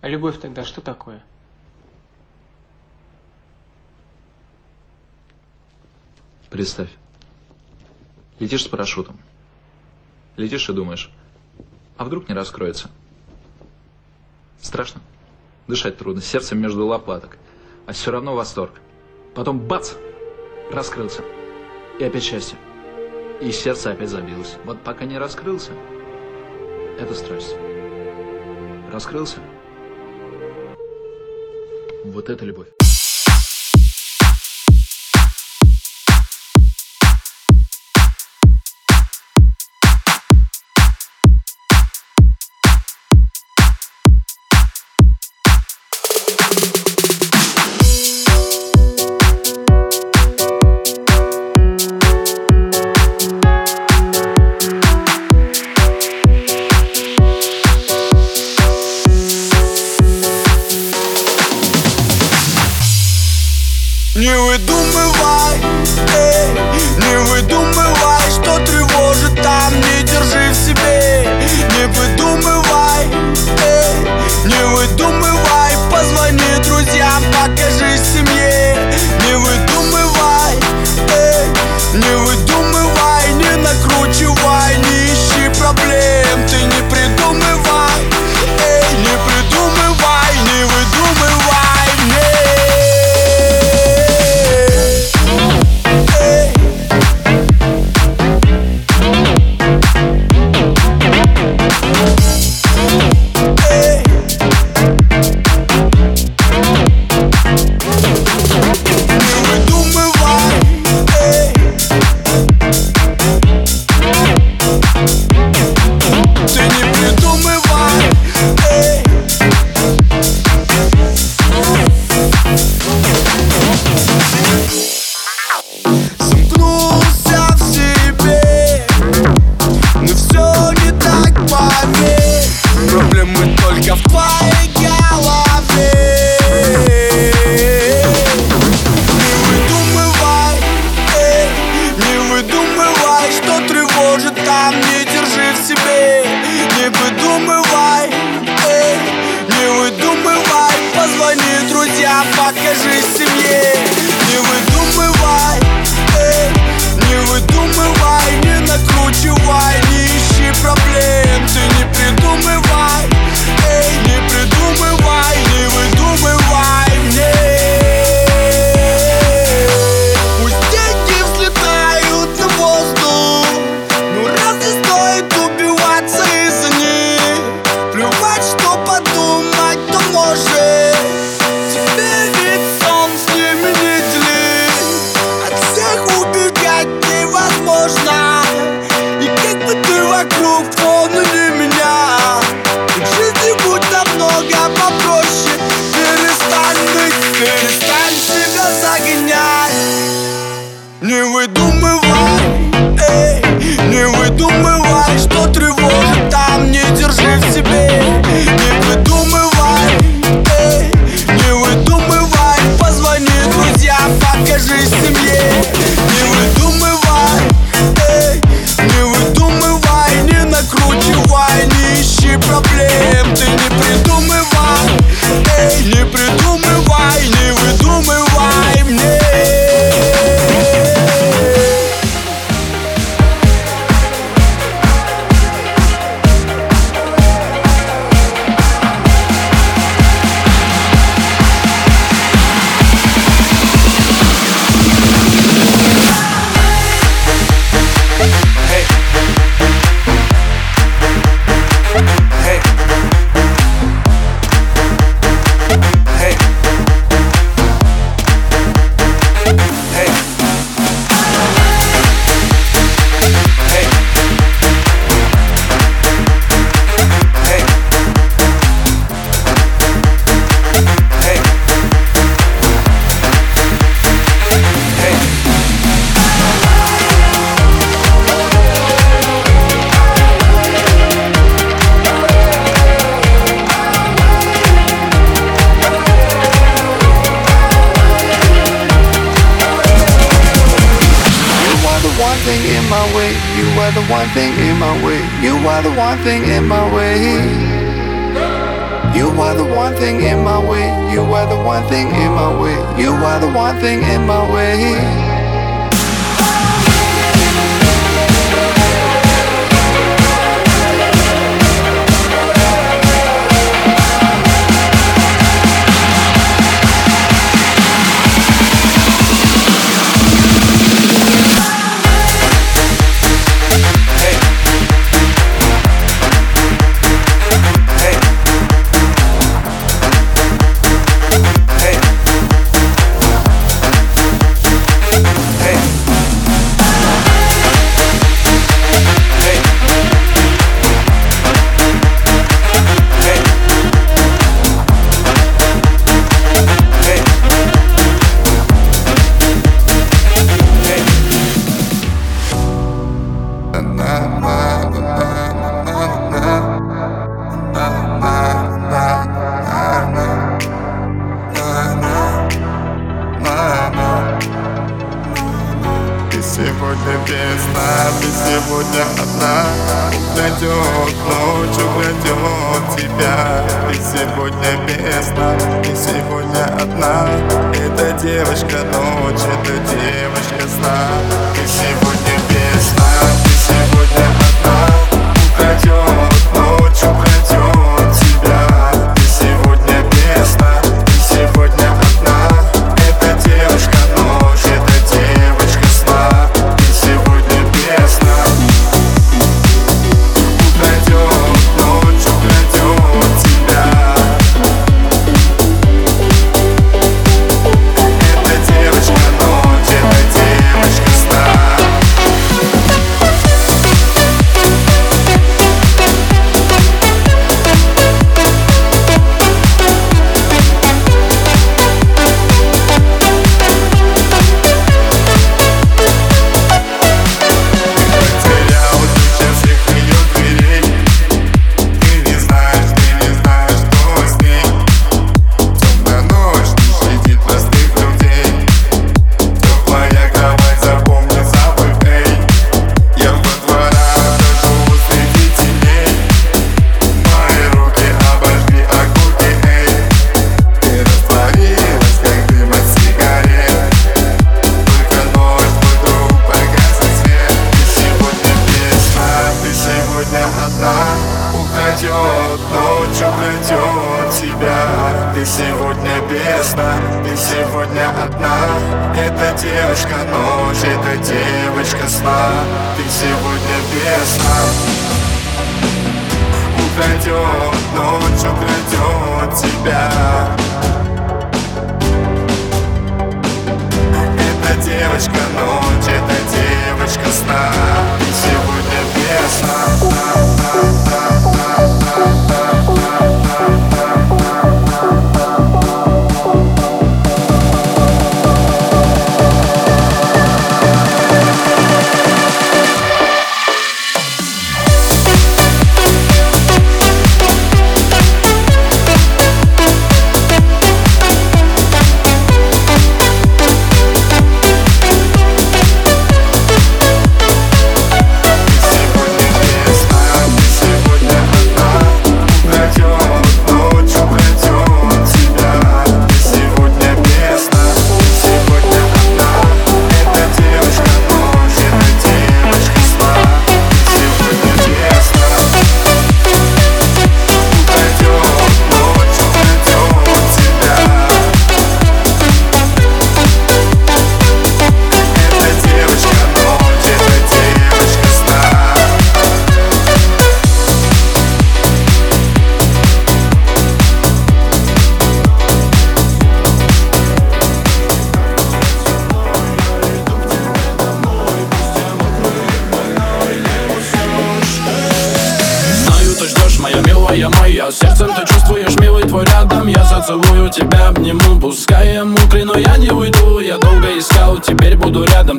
А любовь тогда что такое? Представь. Летишь с парашютом. Летишь и думаешь, а вдруг не раскроется? Страшно. Дышать трудно, сердце между лопаток. А все равно восторг. Потом бац! Раскрылся. И опять счастье. И сердце опять забилось. Вот пока не раскрылся, это страсть. Раскрылся, вот это любовь.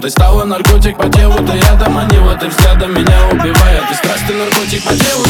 Ты стала наркотик по телу, ты рядом, они вот и взглядом меня убивают Ты страстный наркотик по телу,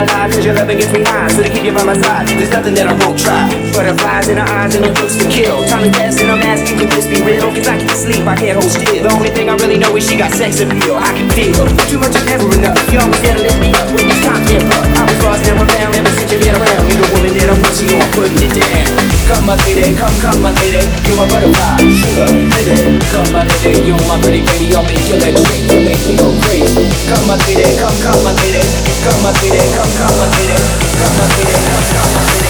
And lie, cause your loving gets me high. So to keep you by my side, there's nothing that I won't try. Butterflies in her eyes and her looks to kill. Time to test and I'm asking, could this be real? Cause I can't sleep, I can't hold still. The only thing I really know is she got sex appeal. I can feel too much is never enough. You always gotta lift me up when it's time to up. I was lost, never found, ever since you been around. You're the woman that I'm so I'm putting it down come my lady, come, come my lady, You my butterfly, sugar, hit Come my lady, you my pretty baby. I'll make you electric, you make me go crazy. Come my lady, come, come my lady, Come my lady, come, come my lady, Come my lady. come, come and eat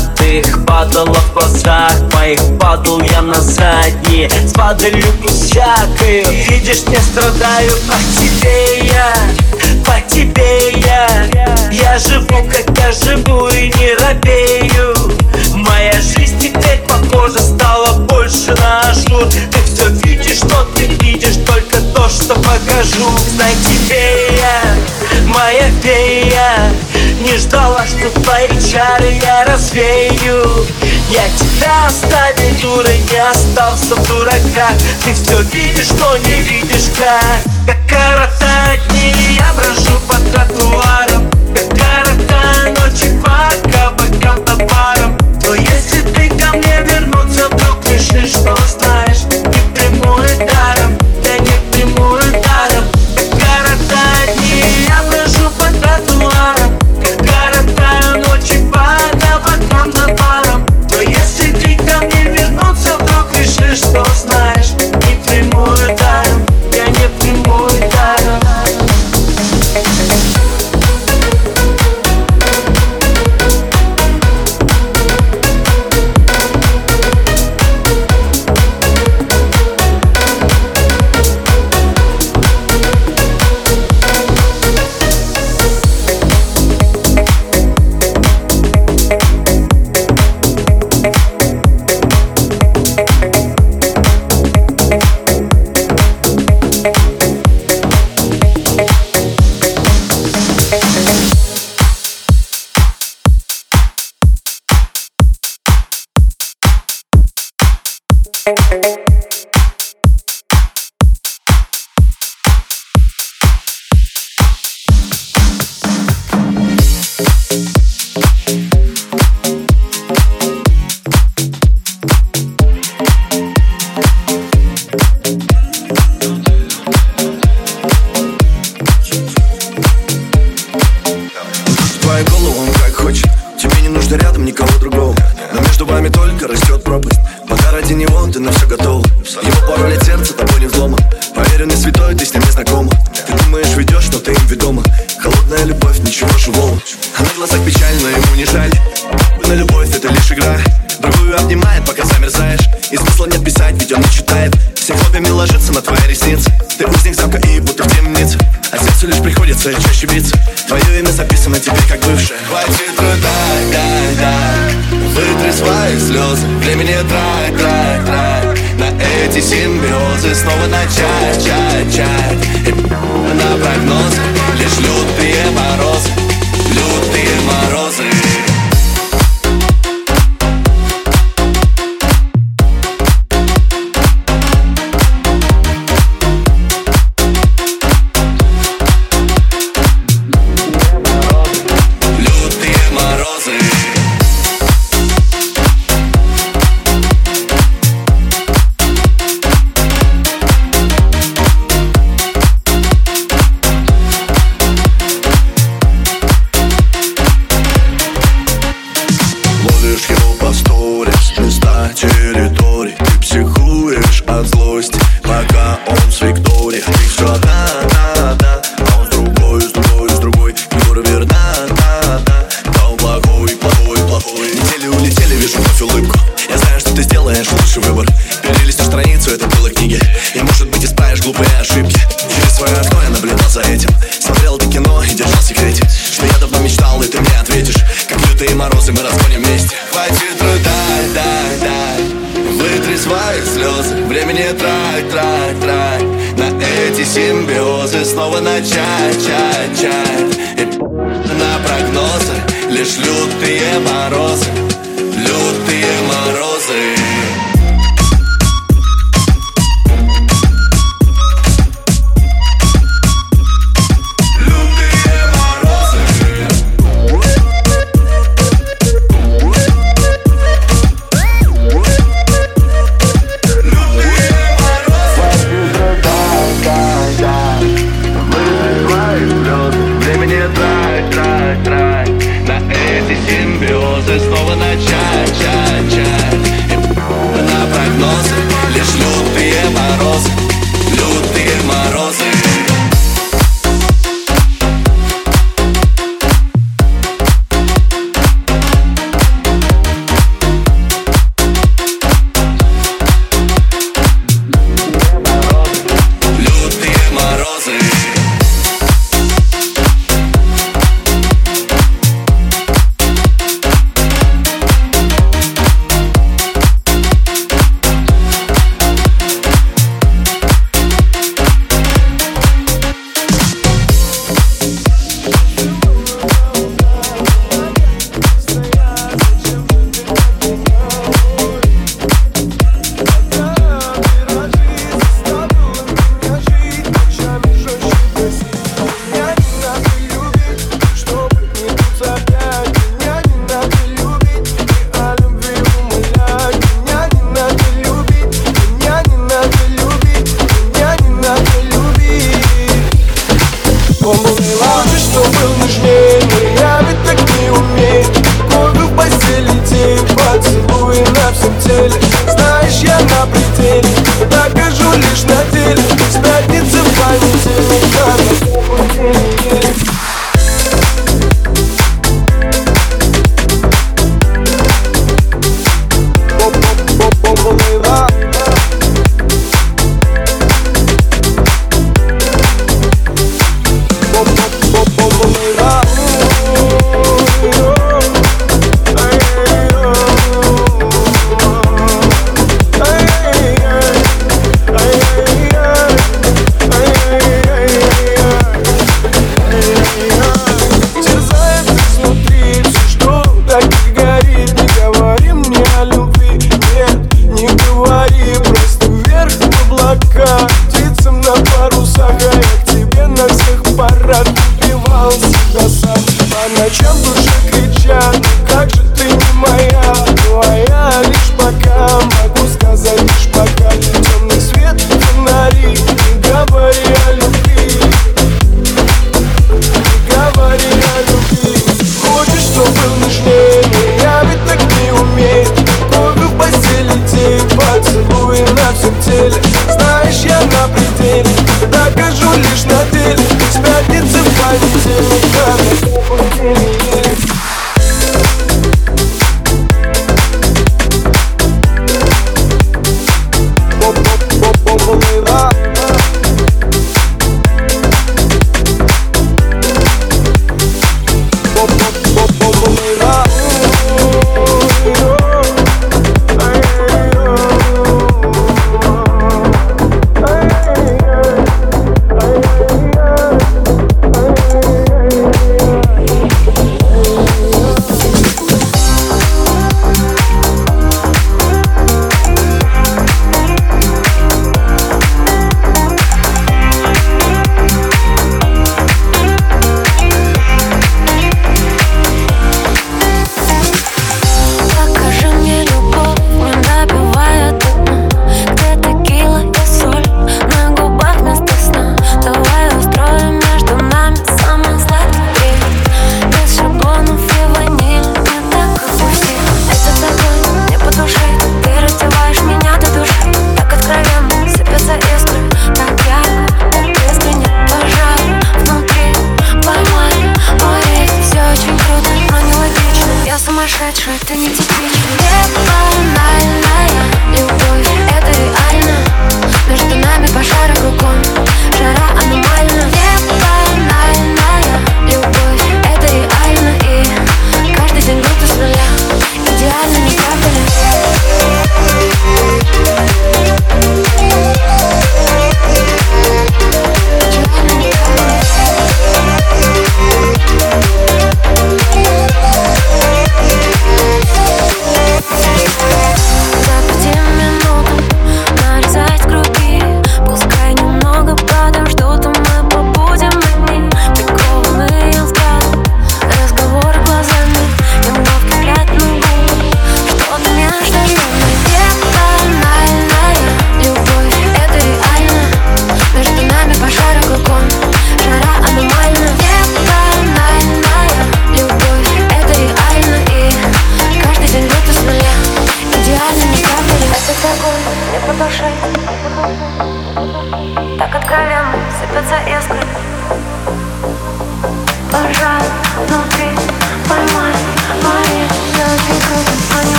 мятых Падала в глазах моих Падал я на задние. С падалью всякой Видишь, не страдаю по тебе я По тебе я. Я живу, как я живу и не робею. Моя жизнь теперь похожа стала больше на ажур. Ты все видишь, что ты видишь Только то, что покажу. Знай тебе я, моя фея. Не ждала, что твои чары я развею. Я тебя оставил дурой, не остался в дураках. Ты все видишь, но не видишь как. Как коротать дни я брожу по тротуарам Как коротать ночи по кабакам товарам Но если ты ко мне вернуться вдруг решишь, что эти симбиозы Снова начать, чать, чать на прогнозы Лишь лютые морозы Лютые морозы.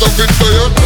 don't be tired.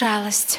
Маленькую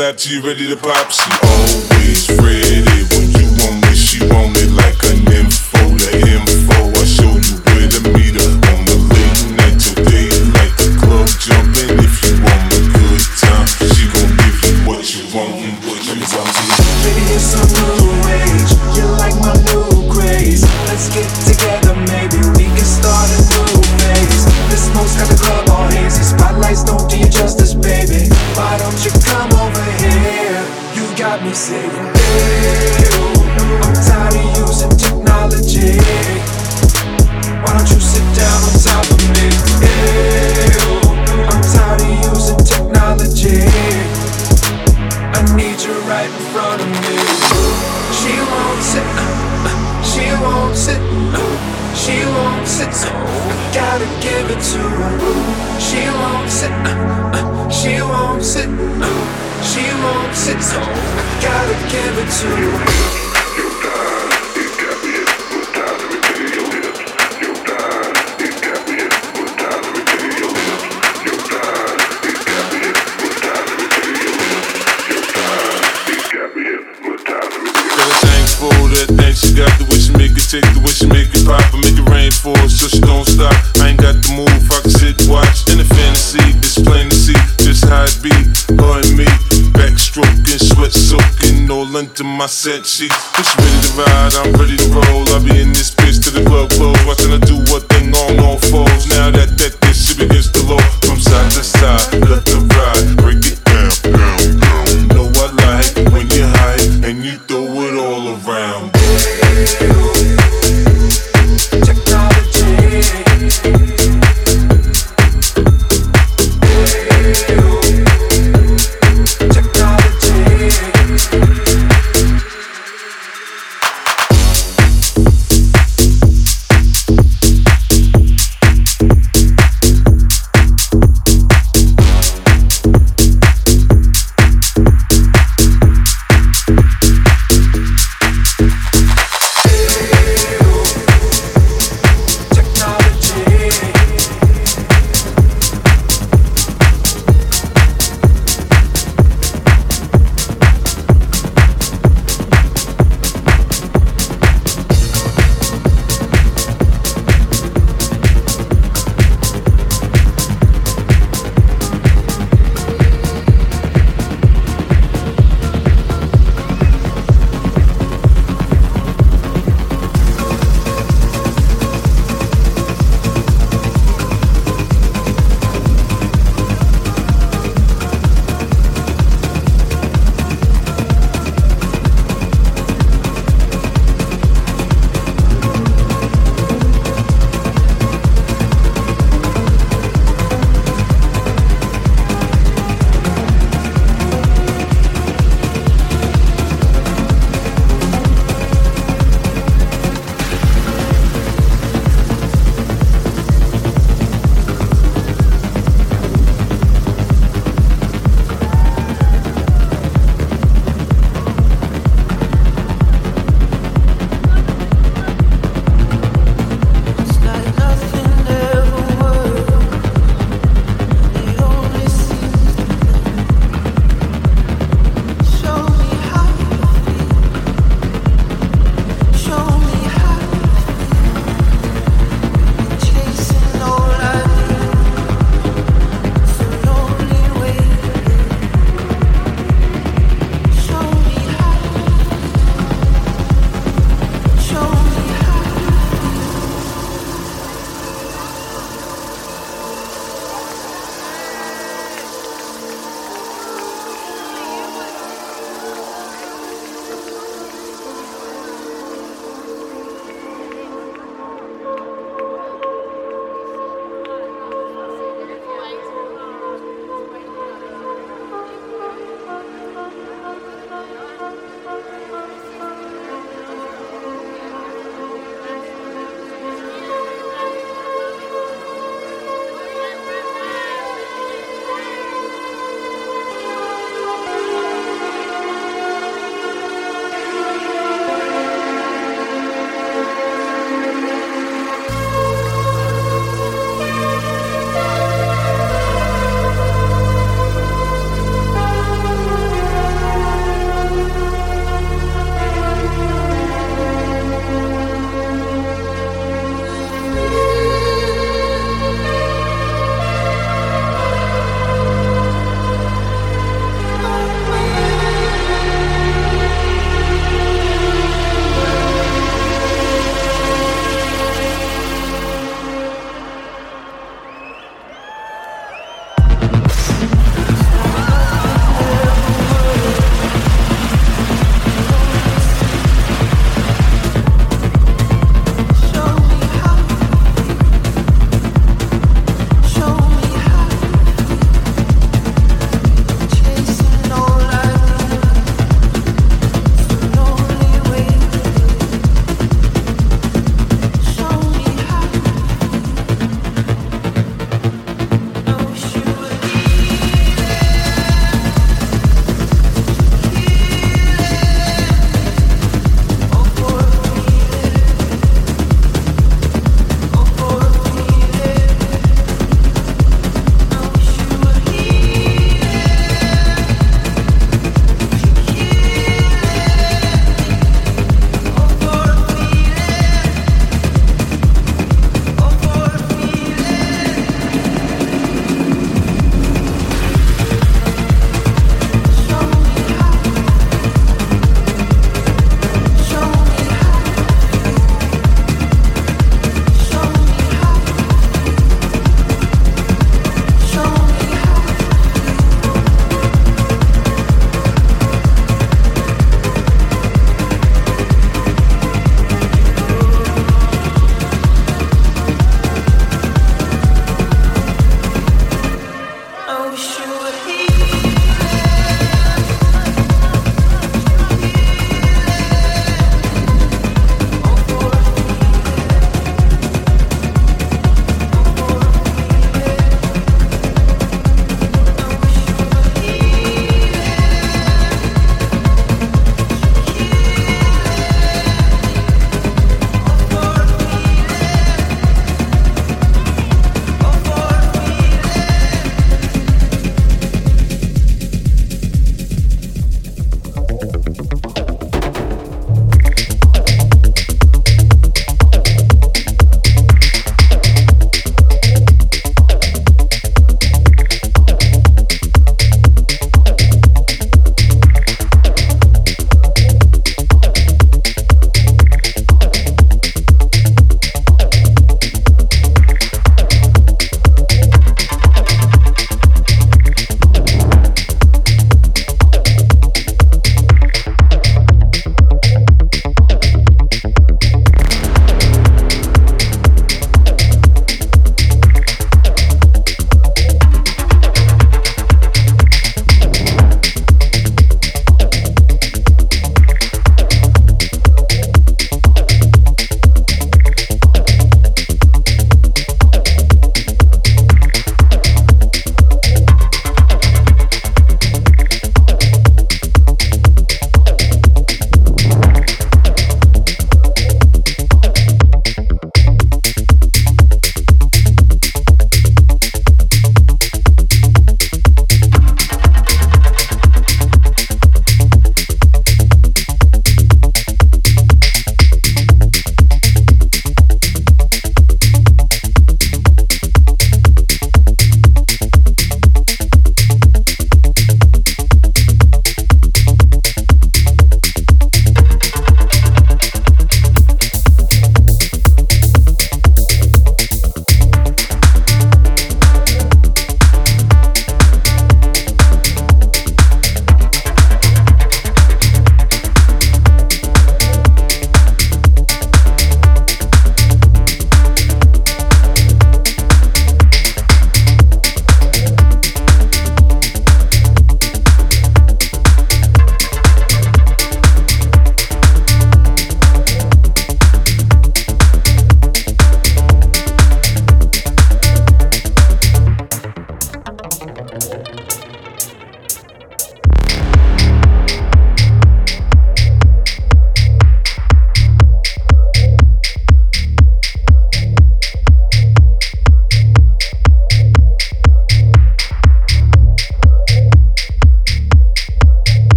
left you ready to pop. Take the wish and make it pop. and make it rain for it so she don't stop. I ain't got the move, I can sit, watch. In a fantasy, this plain to see. Just how it be, her and me. Backstroking, sweat soaking, all into my set sheets. Push me to ride, I'm ready to roll. I'll be in this bitch till the club close.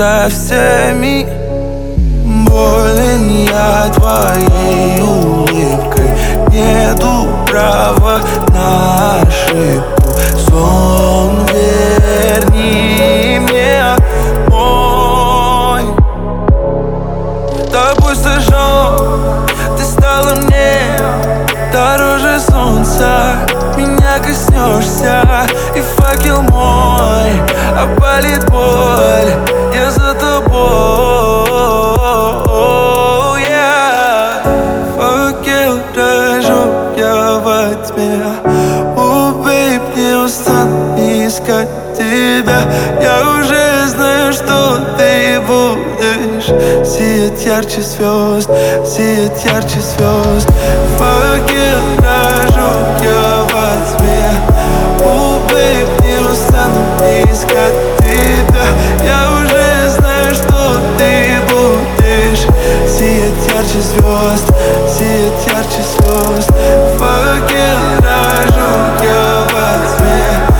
увы, опалит боль Я за тобой. Факел зажег я во тьме. О, бейб, не устану искать тебя. Я уже знаю, что ты будешь. Сиять ярче звезд, сиять ярче звезд. Зажег я во тьме. Устану искать тебя Я уже знаю, что ты будешь. Сиять ярче звезд, сиять ярче звезд. Факел зажег я во тьме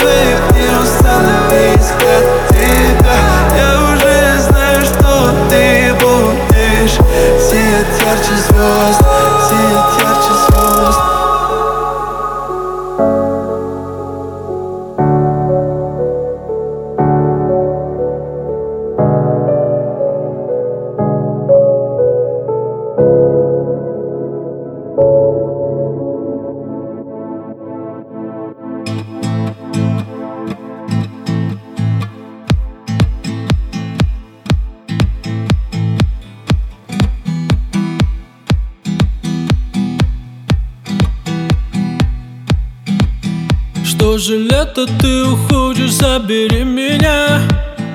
бейб, не устану искать тебя Я уже знаю, что ты будешь. Сиять ярче звезд, сиять ярче лето ты уходишь, забери меня.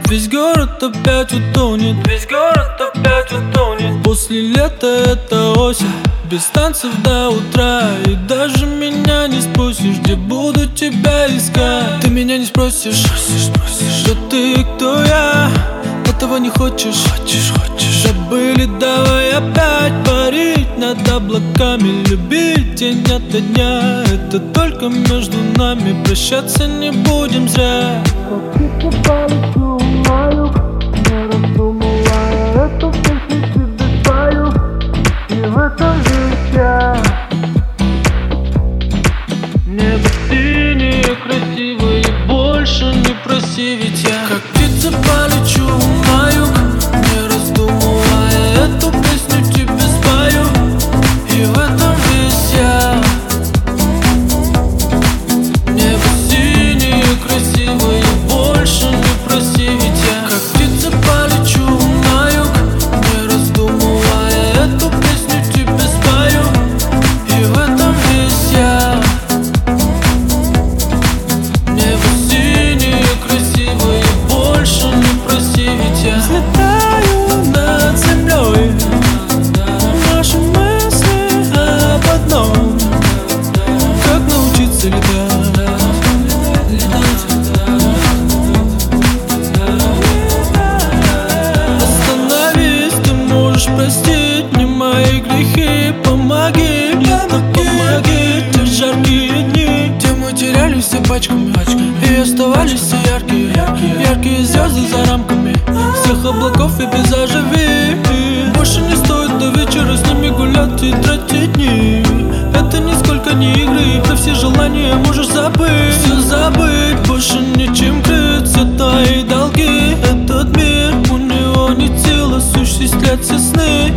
Весь город опять утонет. Весь город опять утонет. После лета это осень. Без танцев до утра. И даже меня не спросишь Где буду тебя искать. Ты меня не спросишь. Что ты, кто я? Этого не хочешь. Хочешь, хочешь. Забыли, давай опять парить над облаками Любить день ото дня. Это только между нами Прощаться не будем зря. Небо можешь простить мне мои грехи Помоги, помоги, те жаркие дни. Где мы терялись все пачками И оставались все яркие, яркие. Звезды за рамками Всех облаков и пейзажей Больше не стоит до вечера с ними гулять и тратить дни. Это нисколько не игры, про все желания можешь забыть. Все забыть, больше нечем sny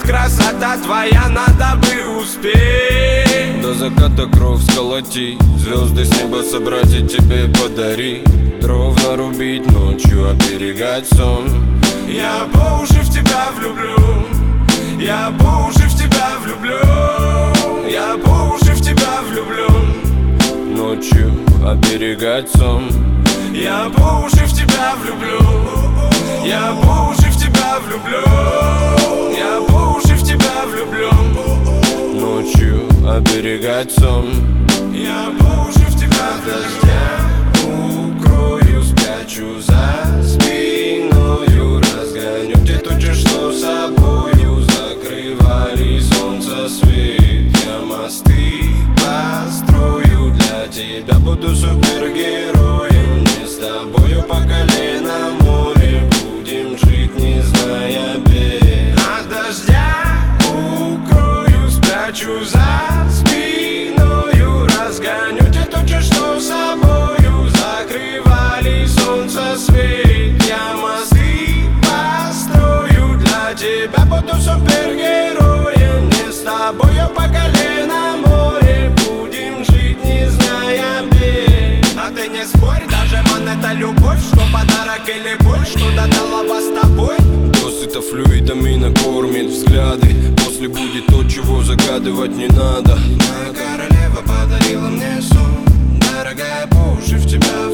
Горит красота твоя, надо бы успеть. До заката кровь сколоти Звезды с неба собрать и тебе подари Дров нарубить ночью, оберегать сон. Я по уши в тебя влюблю Я по уши в тебя влюблю Я по уши в тебя влюблю. Ночью оберегать сон. Я по уши в тебя влюблю я по уши в тебя влюблю, Я я влюблен Ночью оберегать сон. Я по уши в тебя от дождя Укрою спячу за спиною Разгоню те тучи, что с собою Закрывали солнце свет. Я мосты построю для тебя Буду супергероем или боль, что додала вас с тобой? Досыта флюидами накормит взгляды. После будет то, чего загадывать не надо. Моя королева подарила мне сон. Дорогая, по в тебя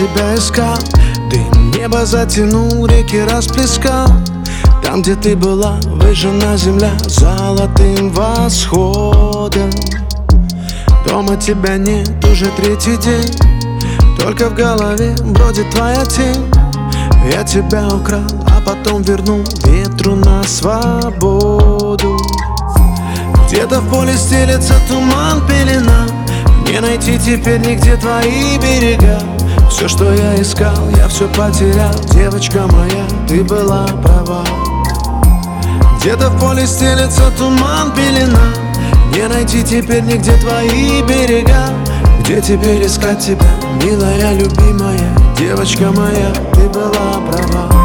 себя искал? Дым небо затянул, реки расплескал. Там, где ты была, выжжена земля Золотым восходом. Дома тебя нет уже третий день. Только в голове бродит твоя тень. Я тебя украл, а потом вернул ветру на свободу. Где-то в поле стелется туман, пелена. Не найти теперь нигде твои берега Все, что я искал, я все потерял. Девочка моя, ты была права. Где-то в поле стелется туман, пелена. Не найти теперь нигде твои берега. Где теперь искать тебя, милая, любимая? Девочка моя, ты была права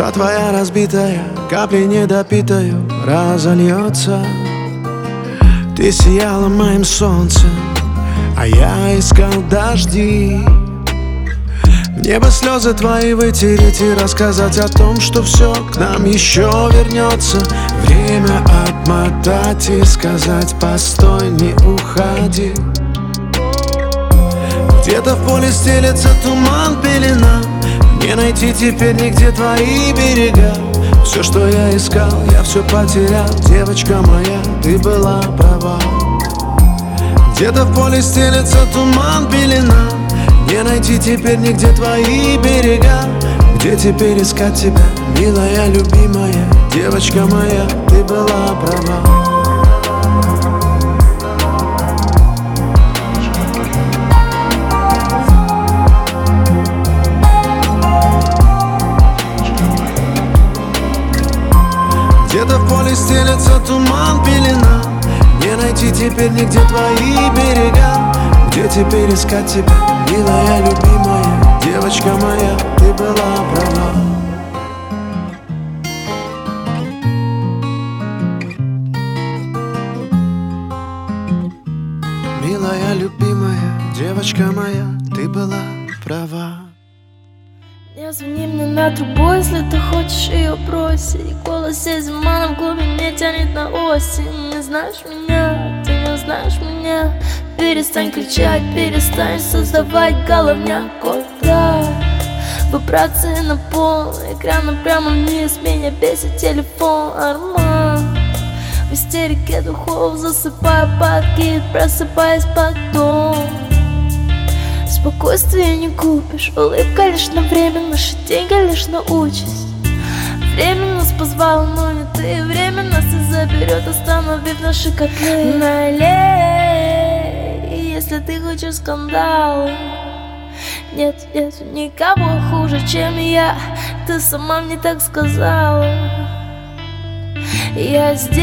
Душа твоя разбитая, капли недопитаю разольется Ты сияла моим солнцем, а я искал дожди. Небо слезы твои вытереть и рассказать о том, что все к нам еще вернется Время отмотать и сказать постой, не уходи Где-то в поле стелется туман, пелена Не найти теперь нигде твои берега. Все, что я искал, я все потерял. Девочка моя, ты была права. Где-то в поле стелется туман, пелена Не найти теперь нигде твои берега. Где теперь искать тебя, милая, любимая? Девочка моя, ты была права Где-то в поле стелется туман, пелена. Не найти теперь нигде твои берега. Где теперь искать тебя, милая, любимая? Девочка моя, ты была права. Милая, любимая, девочка моя, ты была права Не звони мне на трубу, если ты хочешь ее бросить. Голос из в глубине тянет на осень. Не знаешь меня, ты не знаешь меня. Перестань кричать, перестань создавать головняк. Куда? Вибрации на пол, экрана прямо вниз. Меня бесит телефон, арман. В истерике духов засыпаю подкид Просыпаясь потом Спокойствие не купишь, улыбка лишь на время, наши деньги лишь на участь. Время нас позвало, но не ты, время нас и заберет, остановив наши котлы. Налей, если ты хочешь скандала. Нет, нет, никого хуже, чем я, ты сама мне так сказала. Я здесь,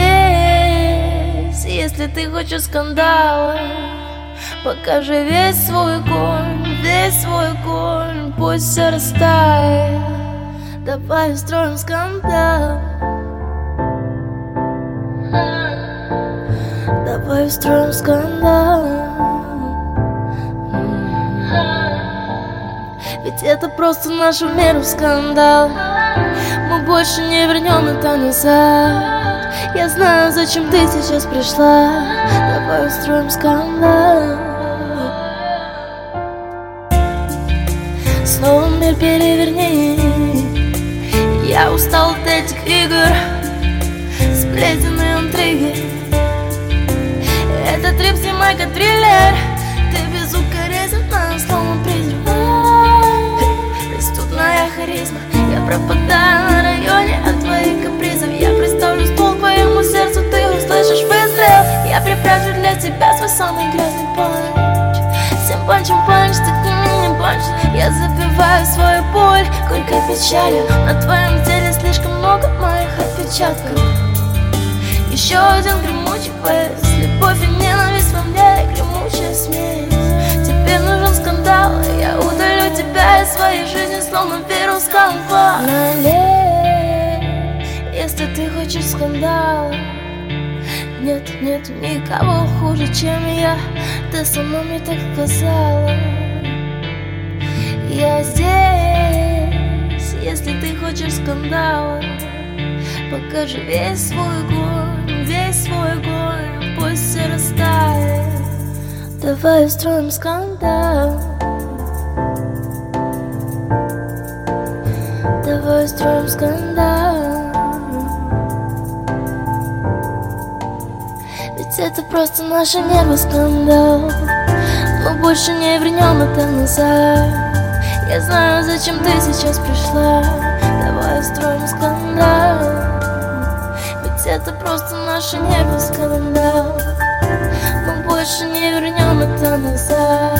если ты хочешь скандала. Покажи весь свой конь, весь свой конь Пусть все растает. Давай устроим скандал Давай устроим скандал Ведь это просто нашу меру скандал. Мы больше не вернем это назад. Я знаю, зачем ты сейчас пришла Устроим скандал Снова мир переверни. Я устал от этих игр Сплетен и интриги Это трип, снимай как триллер. Ты безукоризненно, словно призрак. Преступная харизма. Я пропадаю на районе от твоих капризов. Я представлю ствол твоему сердцу Ты услышишь выстрел. Я припрячу для тебя свой самый грязный punch Всем punch ам punch, ты punch Я забиваю свою боль горькой печалью. На твоем теле слишком много моих отпечатков. Еще один гремучий поезд. Любовь и ненависть во мне гремучая смесь. Тебе нужен скандал Я удалю тебя из своей жизни Словно вирус Налей, если ты хочешь скандала. Нет, нет никого хуже, чем я. Ты сама мне так сказала. Я здесь хочешь скандала. Покажи весь свой огонь, весь свой огонь Пусть все растает. Давай устроим скандал. Давай устроим скандал это просто наши нервы скандал. Мы больше не вернем это назад. Я знаю, зачем ты сейчас пришла. Давай устроим скандал. Ведь это просто наши нервы скандал. Мы больше не вернем это назад.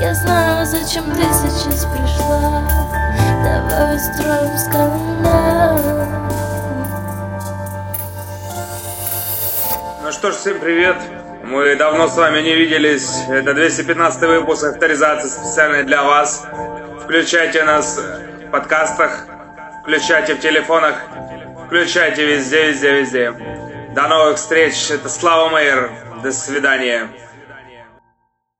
Я знаю, зачем ты сейчас пришла. Давай устроим скандал что ж, всем привет. Мы давно с вами не виделись. Это 215 выпуск авторизации специально для вас. Включайте нас в подкастах, включайте в телефонах, включайте везде, везде, везде. До новых встреч. Это Слава Мейер. До свидания.